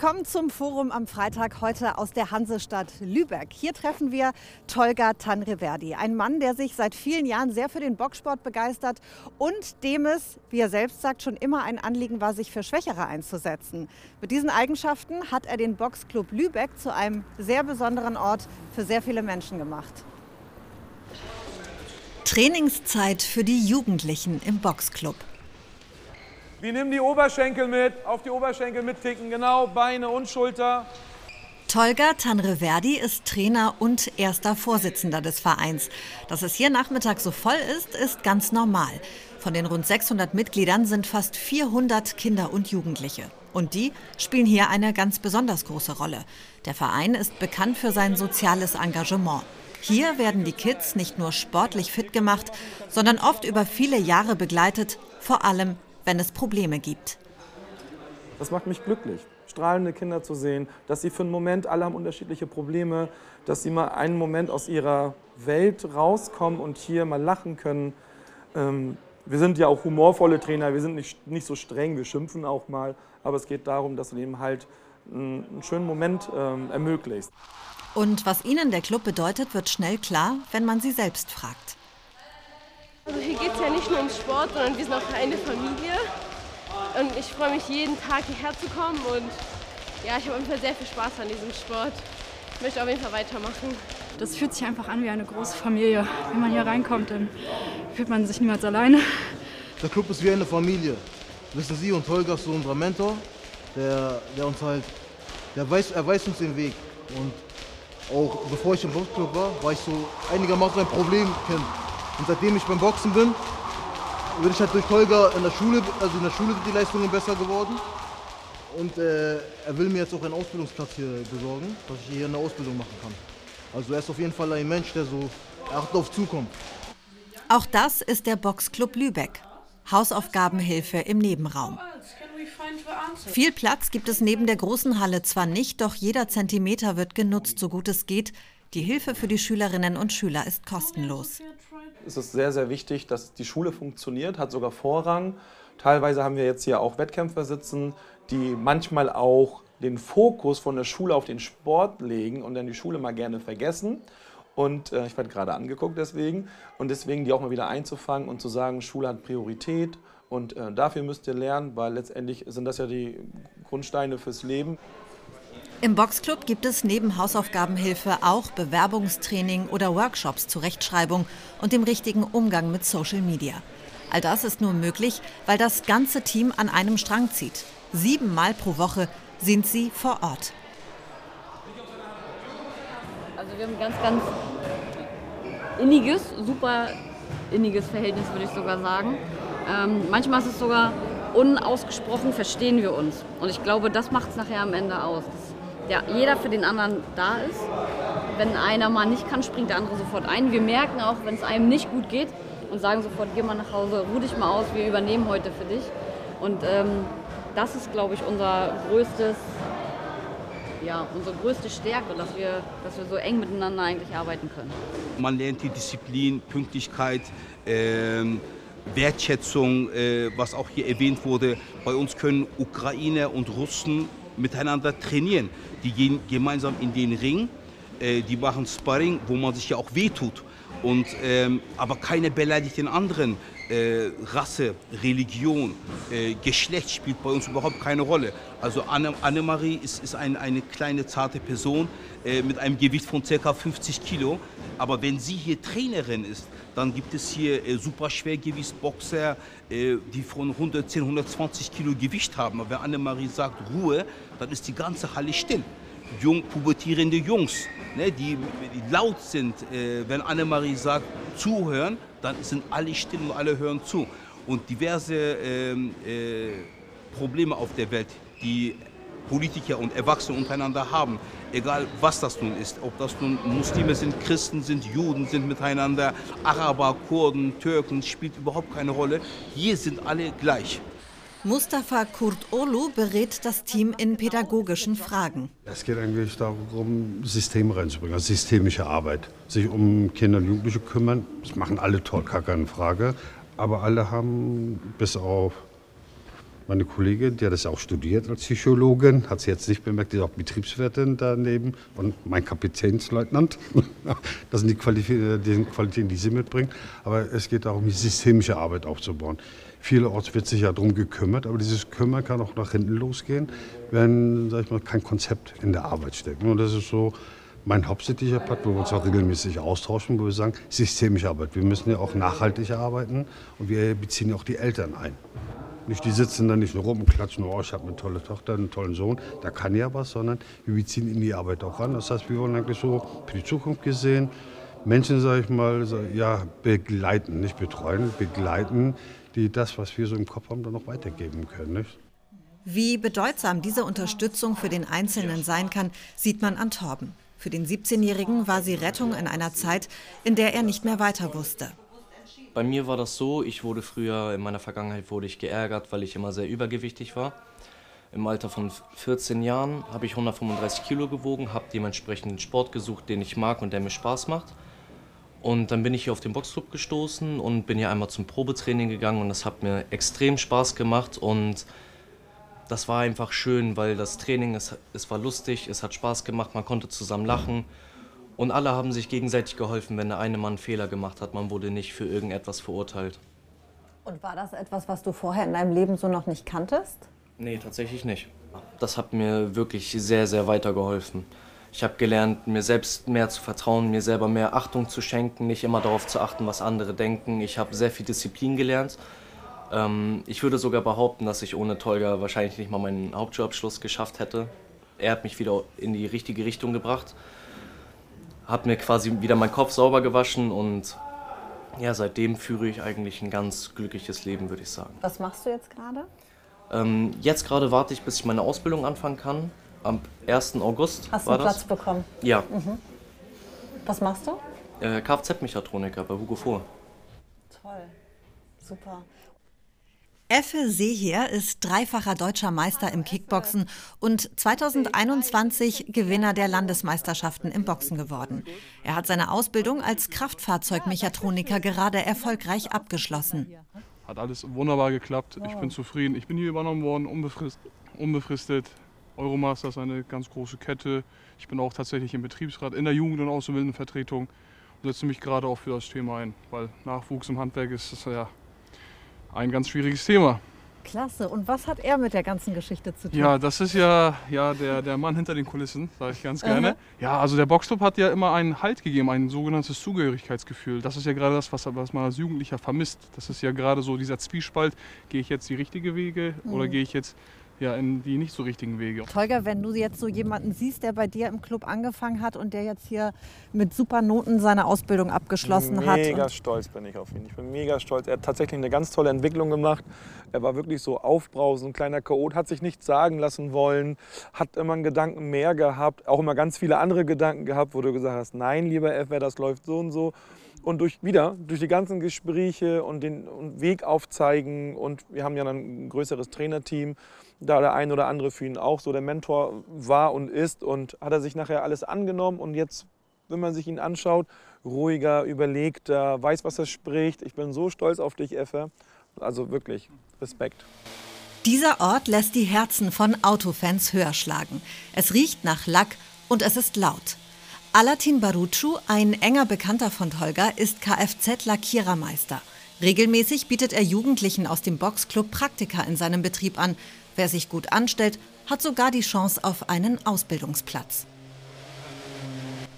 willkommen zum Forum am Freitag heute aus der Hansestadt Lübeck. Hier treffen wir Tolga Tanreverdi, ein Mann, der sich seit vielen Jahren sehr für den Boxsport begeistert und dem es, wie er selbst sagt, schon immer ein Anliegen war, sich für Schwächere einzusetzen. Mit diesen Eigenschaften hat er den Boxclub Lübeck zu einem sehr besonderen Ort für sehr viele Menschen gemacht. Trainingszeit für die Jugendlichen im Boxclub. Wir nehmen die Oberschenkel mit, auf die Oberschenkel mitticken, genau, Beine und Schulter. Tolga Tanreverdi ist Trainer und erster Vorsitzender des Vereins. Dass es hier Nachmittag so voll ist, ist ganz normal. Von den rund 600 Mitgliedern sind fast 400 Kinder und Jugendliche. Und die spielen hier eine ganz besonders große Rolle. Der Verein ist bekannt für sein soziales Engagement. Hier werden die Kids nicht nur sportlich fit gemacht, sondern oft über viele Jahre begleitet, vor allem wenn es Probleme gibt. Das macht mich glücklich, strahlende Kinder zu sehen, dass sie für einen Moment, alle haben unterschiedliche Probleme, dass sie mal einen Moment aus ihrer Welt rauskommen und hier mal lachen können. Ähm, wir sind ja auch humorvolle Trainer, wir sind nicht, nicht so streng, wir schimpfen auch mal, aber es geht darum, dass du eben halt einen schönen Moment ähm, ermöglicht. Und was Ihnen der Club bedeutet, wird schnell klar, wenn man sie selbst fragt. Also hier geht es ja nicht nur um Sport, sondern wir sind auch eine Familie. Und ich freue mich jeden Tag hierher zu kommen und ja, ich habe auf jeden Fall sehr viel Spaß an diesem Sport. Ich möchte auf jeden Fall weitermachen. Das fühlt sich einfach an wie eine große Familie. Wenn man hier reinkommt, dann fühlt man sich niemals alleine. Der Club ist wie eine Familie. Wissen Sie, und Holger ist so unser Mentor, der, der uns halt, der weiß, er weiß uns den Weg. Und auch bevor ich im Boxclub war, war ich so einigermaßen ein Problemkind. Und seitdem ich beim Boxen bin, bin ich halt durch Holger in der Schule, also in der Schule sind die Leistungen besser geworden. Und äh, er will mir jetzt auch einen Ausbildungsplatz hier besorgen, dass ich hier eine Ausbildung machen kann. Also er ist auf jeden Fall ein Mensch, der so acht auf zukommt. Auch das ist der Boxclub Lübeck. Hausaufgabenhilfe im Nebenraum. Viel Platz gibt es neben der großen Halle zwar nicht, doch jeder Zentimeter wird genutzt, so gut es geht. Die Hilfe für die Schülerinnen und Schüler ist kostenlos ist es sehr, sehr wichtig, dass die Schule funktioniert, hat sogar Vorrang. Teilweise haben wir jetzt hier auch Wettkämpfer sitzen, die manchmal auch den Fokus von der Schule auf den Sport legen und dann die Schule mal gerne vergessen. Und äh, ich werde gerade angeguckt deswegen. Und deswegen die auch mal wieder einzufangen und zu sagen, Schule hat Priorität und äh, dafür müsst ihr lernen, weil letztendlich sind das ja die Grundsteine fürs Leben. Im Boxclub gibt es neben Hausaufgabenhilfe auch Bewerbungstraining oder Workshops zur Rechtschreibung und dem richtigen Umgang mit Social Media. All das ist nur möglich, weil das ganze Team an einem Strang zieht. Siebenmal pro Woche sind sie vor Ort. Also wir haben ein ganz, ganz inniges, super inniges Verhältnis, würde ich sogar sagen. Ähm, manchmal ist es sogar unausgesprochen, verstehen wir uns. Und ich glaube, das macht es nachher am Ende aus. Das ja, jeder für den anderen da ist. Wenn einer mal nicht kann, springt der andere sofort ein. Wir merken auch, wenn es einem nicht gut geht und sagen sofort, geh mal nach Hause, ruh dich mal aus, wir übernehmen heute für dich. Und ähm, das ist, glaube ich, unser größtes, ja, unsere größte Stärke, dass wir, dass wir so eng miteinander eigentlich arbeiten können. Man lernt die Disziplin, Pünktlichkeit, ähm, Wertschätzung, äh, was auch hier erwähnt wurde. Bei uns können Ukrainer und Russen miteinander trainieren. Die gehen gemeinsam in den Ring, äh, die machen Sparring, wo man sich ja auch wehtut. Und, ähm, aber keiner beleidigt den anderen. Äh, Rasse, Religion, äh, Geschlecht spielt bei uns überhaupt keine Rolle. Also Anne, Annemarie ist, ist ein, eine kleine, zarte Person äh, mit einem Gewicht von ca. 50 Kilo. Aber wenn sie hier Trainerin ist, dann gibt es hier äh, super Schwergewichtsboxer, äh, die von 110, 120 Kilo Gewicht haben. Aber wenn Annemarie sagt Ruhe, dann ist die ganze Halle still. Jung, pubertierende Jungs, ne, die, die, laut sind, äh, wenn Annemarie sagt zuhören, dann sind alle still und alle hören zu. Und diverse ähm, äh, Probleme auf der Welt, die Politiker und Erwachsene untereinander haben, egal was das nun ist, ob das nun Muslime sind, Christen sind, Juden sind miteinander, Araber, Kurden, Türken, spielt überhaupt keine Rolle. Hier sind alle gleich. Mustafa Kurt-Olu berät das Team in pädagogischen Fragen. Es geht eigentlich darum, Systeme reinzubringen, also systemische Arbeit. Sich um Kinder und Jugendliche kümmern, das machen alle toll, gar keine Frage. Aber alle haben bis auf Meine Kollegin, die hat das auch studiert als Psychologin, hat sie jetzt nicht bemerkt, die ist auch Betriebswirtin daneben und mein Kapitänsleutnant. Das sind die, Qualif die Qualitäten, die sie mitbringt. Aber es geht darum, die systemische Arbeit aufzubauen. Vielerorts wird sich ja darum gekümmert, aber dieses Kümmern kann auch nach hinten losgehen, wenn sag ich mal, kein Konzept in der Arbeit steckt. Und das ist so mein hauptsächlicher Part, wo wir uns auch regelmäßig austauschen, wo wir sagen, systemische Arbeit. Wir müssen ja auch nachhaltig arbeiten und wir beziehen auch die Eltern ein. Nicht, die sitzen da nicht nur rum und klatschen, oh, ich habe eine tolle Tochter, einen tollen Sohn, da kann ja was, sondern wir beziehen in die Arbeit auch ran. Das heißt, wir wollen eigentlich so für die Zukunft gesehen Menschen, sage ich mal, ja, begleiten, nicht betreuen, begleiten, die das, was wir so im Kopf haben, dann noch weitergeben können. Nicht? Wie bedeutsam diese Unterstützung für den Einzelnen sein kann, sieht man an Torben. Für den 17-Jährigen war sie Rettung in einer Zeit, in der er nicht mehr weiter wusste. Bei mir war das so, ich wurde früher, in meiner Vergangenheit wurde ich geärgert, weil ich immer sehr übergewichtig war. Im Alter von 14 Jahren habe ich 135 Kilo gewogen, habe dementsprechend einen Sport gesucht, den ich mag und der mir Spaß macht. Und dann bin ich hier auf den Boxclub gestoßen und bin hier einmal zum Probetraining gegangen und das hat mir extrem Spaß gemacht und das war einfach schön, weil das Training, es, es war lustig, es hat Spaß gemacht, man konnte zusammen lachen und alle haben sich gegenseitig geholfen, wenn der eine Mann Fehler gemacht hat. Man wurde nicht für irgendetwas verurteilt. Und war das etwas, was du vorher in deinem Leben so noch nicht kanntest? Nee, tatsächlich nicht. Das hat mir wirklich sehr, sehr weitergeholfen. Ich habe gelernt, mir selbst mehr zu vertrauen, mir selber mehr Achtung zu schenken, nicht immer darauf zu achten, was andere denken. Ich habe sehr viel Disziplin gelernt. Ähm, ich würde sogar behaupten, dass ich ohne Tolga wahrscheinlich nicht mal meinen Hauptschulabschluss geschafft hätte. Er hat mich wieder in die richtige Richtung gebracht, hat mir quasi wieder meinen Kopf sauber gewaschen und ja, seitdem führe ich eigentlich ein ganz glückliches Leben, würde ich sagen. Was machst du jetzt gerade? Ähm, jetzt gerade warte ich, bis ich meine Ausbildung anfangen kann am 1. August. Hast du einen Platz das? bekommen? Ja. Mhm. Was machst du? Äh, Kfz-Mechatroniker bei Hugo Vohr. Toll. Super. Effe Seeher ist dreifacher deutscher Meister im Kickboxen und 2021 Gewinner der Landesmeisterschaften im Boxen geworden. Er hat seine Ausbildung als Kraftfahrzeugmechatroniker gerade erfolgreich abgeschlossen. Hat alles wunderbar geklappt. Ich bin zufrieden. Ich bin hier übernommen worden, unbefristet. Euromaster ist eine ganz große Kette. Ich bin auch tatsächlich im Betriebsrat in der Jugend- und Auszubildendenvertretung und setze mich gerade auch für das Thema ein, weil Nachwuchs im Handwerk ist das ja ein ganz schwieriges Thema. Klasse. Und was hat er mit der ganzen Geschichte zu tun? Ja, das ist ja, ja der, der Mann hinter den Kulissen, sage ich ganz gerne. Aha. Ja, also der Boxclub hat ja immer einen Halt gegeben, ein sogenanntes Zugehörigkeitsgefühl. Das ist ja gerade das, was, was man als Jugendlicher vermisst. Das ist ja gerade so dieser Zwiespalt, gehe ich jetzt die richtige Wege oder Mhm. gehe ich jetzt ja, in die nicht so richtigen Wege. Tolga, wenn du jetzt so jemanden siehst, der bei dir im Club angefangen hat und der jetzt hier mit super Noten seine Ausbildung abgeschlossen hat. Mega stolz bin ich auf ihn. Ich bin mega stolz. Er hat tatsächlich eine ganz tolle Entwicklung gemacht. Er war wirklich so aufbrausend, ein kleiner Chaot, hat sich nichts sagen lassen wollen, hat immer einen Gedanken mehr gehabt, auch immer ganz viele andere Gedanken gehabt, wo du gesagt hast, nein, lieber FR, das läuft so und so. Und durch, wieder, durch die ganzen Gespräche und den Weg aufzeigen und wir haben ja dann ein größeres Trainerteam, da der ein oder andere für ihn auch so der Mentor war und ist und hat er sich nachher alles angenommen und jetzt, wenn man sich ihn anschaut, ruhiger, überlegter, weiß, was er spricht. Ich bin so stolz auf dich, Effe. Also wirklich, Respekt. Dieser Ort lässt die Herzen von Autofans höher schlagen. Es riecht nach Lack und es ist laut. Alatin Barucu, ein enger Bekannter von Tolga, ist Kfz-Lackierermeister. Regelmäßig bietet er Jugendlichen aus dem Boxclub Praktika in seinem Betrieb an. Wer sich gut anstellt, hat sogar die Chance auf einen Ausbildungsplatz.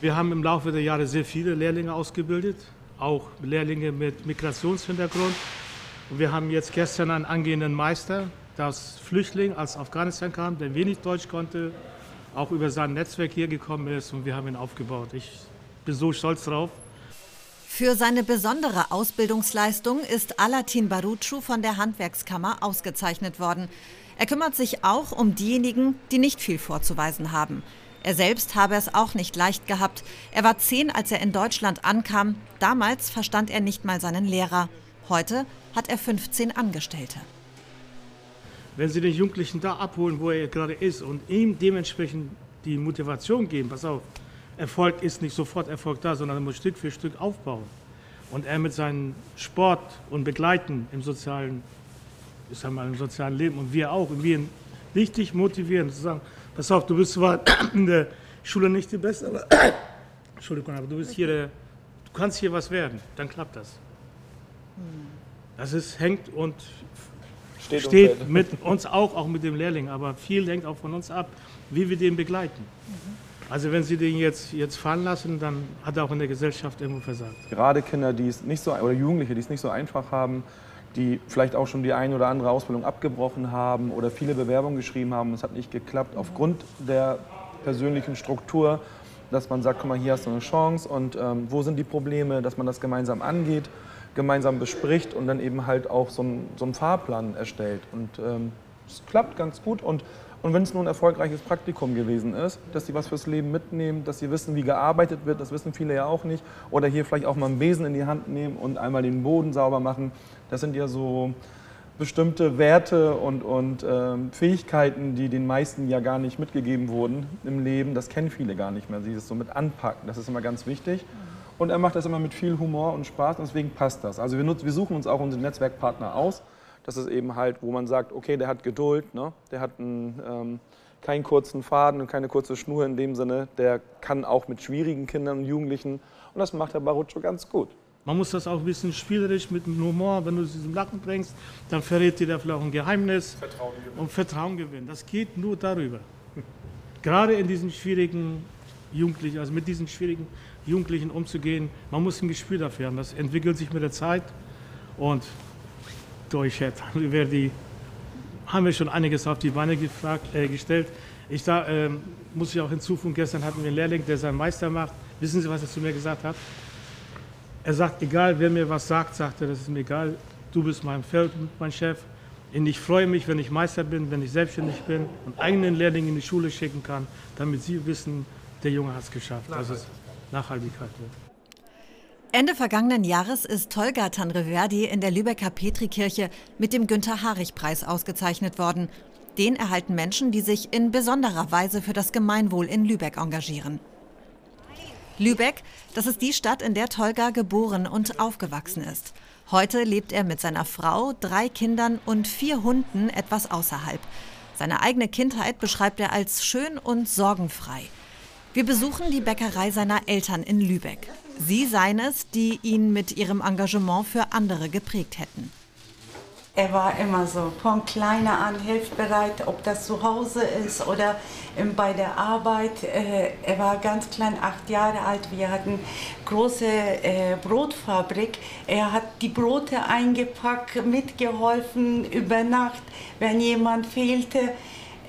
Wir haben im Laufe der Jahre sehr viele Lehrlinge ausgebildet, auch Lehrlinge mit Migrationshintergrund. Und wir haben jetzt gestern einen angehenden Meister, der als Flüchtling aus Afghanistan kam, der wenig Deutsch konnte, auch über sein Netzwerk hier gekommen ist und wir haben ihn aufgebaut. Ich bin so stolz drauf. Für seine besondere Ausbildungsleistung ist Alatin Barucu von der Handwerkskammer ausgezeichnet worden. Er kümmert sich auch um diejenigen, die nicht viel vorzuweisen haben. Er selbst habe es auch nicht leicht gehabt. Er war zehn, als er in Deutschland ankam. Damals verstand er nicht mal seinen Lehrer. Heute hat er 15 Angestellte. Wenn Sie den Jugendlichen da abholen, wo er gerade ist und ihm dementsprechend die Motivation geben, pass auf, Erfolg ist nicht sofort Erfolg da, sondern er muss Stück für Stück aufbauen. Und er mit seinem Sport und Begleiten im sozialen ist einmal im sozialen Leben und wir auch. Und wir richtig motivieren, zu sagen, pass auf, du bist zwar in der Schule nicht die Beste, aber, Entschuldigung, aber du bist hier der, du kannst hier was werden, dann klappt das. Das ist, hängt und Steht steht, mit uns auch, auch mit dem Lehrling, aber viel hängt auch von uns ab, wie wir den begleiten. Also wenn Sie den jetzt, jetzt fallen lassen, dann hat er auch in der Gesellschaft irgendwo versagt. Gerade Kinder, die es nicht so oder Jugendliche, die es nicht so einfach haben, die vielleicht auch schon die eine oder andere Ausbildung abgebrochen haben oder viele Bewerbungen geschrieben haben, es hat nicht geklappt aufgrund der persönlichen Struktur, dass man sagt, guck mal, hier hast du eine Chance und ähm, wo sind die Probleme, dass man das gemeinsam angeht, gemeinsam bespricht und dann eben halt auch so einen, so einen Fahrplan erstellt. Und ähm, es klappt ganz gut und und wenn es nur ein erfolgreiches Praktikum gewesen ist, dass sie was fürs Leben mitnehmen, dass sie wissen, wie gearbeitet wird, das wissen viele ja auch nicht. Oder hier vielleicht auch mal einen Besen in die Hand nehmen und einmal den Boden sauber machen. Das sind ja so bestimmte Werte und, und ähm, Fähigkeiten, die den meisten ja gar nicht mitgegeben wurden im Leben. Das kennen viele gar nicht mehr. Sie ist so mit anpacken, das ist immer ganz wichtig. Und er macht das immer mit viel Humor und Spaß und deswegen passt das. Also wir, nutz, wir suchen uns auch unsere Netzwerkpartner aus. Das ist eben halt, wo man sagt, okay, der hat Geduld, ne? der hat einen, ähm, keinen kurzen Faden und keine kurze Schnur in dem Sinne. Der kann auch mit schwierigen Kindern und Jugendlichen und das macht der Baruccio ganz gut. Man muss das auch ein bisschen spielerisch mit dem Humor, wenn du es zum Lachen bringst, dann verrät dir der vielleicht auch ein Geheimnis Vertrauen gewinnen. und Vertrauen gewinnen. Das geht nur darüber. Gerade in diesen schwierigen Jugendlichen, also mit diesen schwierigen Jugendlichen umzugehen, man muss ein Gespür dafür haben. Das entwickelt sich mit der Zeit und durch Verdi haben wir schon einiges auf die Beine gefragt, äh, gestellt. Ich da, ähm, muss ich auch hinzufügen, gestern hatten wir einen Lehrling, der seinen Meister macht. Wissen Sie, was er zu mir gesagt hat? Er sagt, egal wer mir was sagt, sagt er, das ist mir egal, du bist mein Feld, mein Chef. Und ich freue mich, wenn ich Meister bin, wenn ich selbstständig bin und eigenen Lehrling in die Schule schicken kann, damit sie wissen, der Junge hat es geschafft. Das ist Nachhaltigkeit. Ende vergangenen Jahres ist Tolga Tanreverdi in der Lübecker Petrikirche mit dem Günther-Harich-Preis ausgezeichnet worden. Den erhalten Menschen, die sich in besonderer Weise für das Gemeinwohl in Lübeck engagieren. Lübeck, das ist die Stadt, in der Tolga geboren und aufgewachsen ist. Heute lebt er mit seiner Frau, drei Kindern und vier Hunden etwas außerhalb. Seine eigene Kindheit beschreibt er als schön und sorgenfrei. Wir besuchen die Bäckerei seiner Eltern in Lübeck. Sie seien es, die ihn mit ihrem Engagement für andere geprägt hätten. Er war immer so von kleiner an hilfsbereit, ob das zu Hause ist oder ähm, bei der Arbeit. Äh, er war ganz klein, acht Jahre alt. Wir hatten große äh, Brotfabrik. Er hat die Brote eingepackt, mitgeholfen über Nacht, wenn jemand fehlte.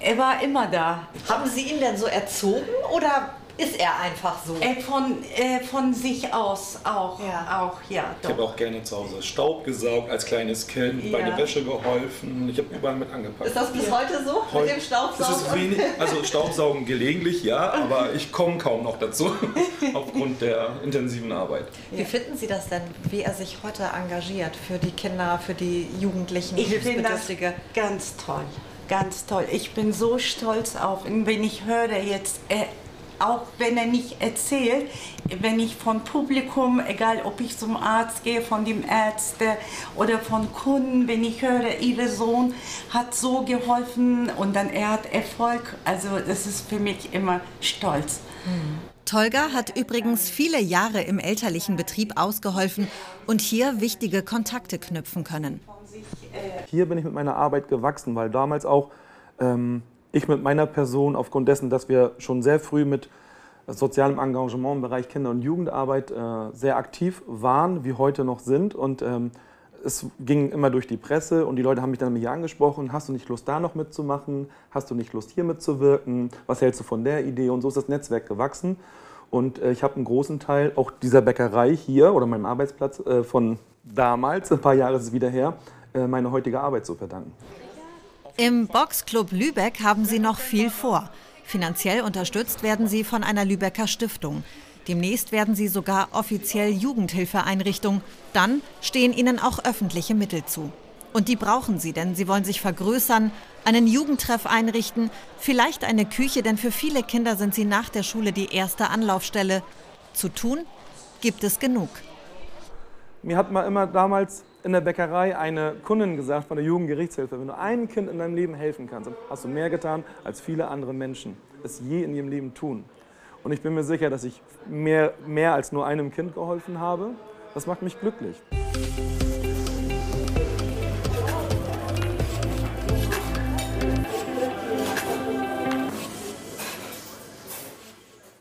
Er war immer da. Haben Sie ihn denn so erzogen oder ist er einfach so? Äh, von, äh, von sich aus auch, Ja. auch ja. Ich habe auch gerne zu Hause Staub gesaugt als kleines Kind, bei Ja. der Wäsche geholfen. Ich habe überall mit angepackt. Ist das bis heute so mit Heu- dem Staubsaugen? ist wenig, also Staubsaugen gelegentlich, ja, aber ich komme kaum noch dazu aufgrund der intensiven Arbeit. Wie finden Sie das denn, wie er sich heute engagiert für die Kinder, für die Jugendlichen, Ich finde das Hilfsbedürftige? ganz toll, ganz toll. Ich bin so stolz auf ihn, wenn ich höre jetzt, äh, auch wenn er nicht erzählt, wenn ich von Publikum, egal ob ich zum Arzt gehe, von dem Ärzte oder von Kunden, wenn ich höre, ihr Sohn hat so geholfen und dann er hat Erfolg, also das ist für mich immer stolz. Tolga hat übrigens viele Jahre im elterlichen Betrieb ausgeholfen und hier wichtige Kontakte knüpfen können. Hier bin ich mit meiner Arbeit gewachsen, weil damals auch ähm, ich mit meiner Person, aufgrund dessen, dass wir schon sehr früh mit sozialem Engagement im Bereich Kinder- und Jugendarbeit äh, sehr aktiv waren, wie heute noch sind. Und ähm, es ging immer durch die Presse und die Leute haben mich dann mich angesprochen, hast du nicht Lust da noch mitzumachen? Hast du nicht Lust hier mitzuwirken? Was hältst du von der Idee? Und so ist das Netzwerk gewachsen. Und äh, ich habe einen großen Teil auch dieser Bäckerei hier oder meinem Arbeitsplatz äh, von damals, ein paar Jahre ist es wieder her, meine heutige Arbeit zu verdanken. Im Boxclub Lübeck haben sie noch viel vor. Finanziell unterstützt werden sie von einer Lübecker Stiftung. Demnächst werden sie sogar offiziell Jugendhilfeeinrichtung. Dann stehen ihnen auch öffentliche Mittel zu. Und die brauchen sie, denn sie wollen sich vergrößern, einen Jugendtreff einrichten, vielleicht eine Küche, denn für viele Kinder sind sie nach der Schule die erste Anlaufstelle. Zu tun gibt es genug. Mir hat man immer damals in der Bäckerei eine Kundin gesagt von der Jugendgerichtshilfe, wenn du einem Kind in deinem Leben helfen kannst, hast du mehr getan, als viele andere Menschen es je in ihrem Leben tun. Und ich bin mir sicher, dass ich mehr, mehr als nur einem Kind geholfen habe. Das macht mich glücklich.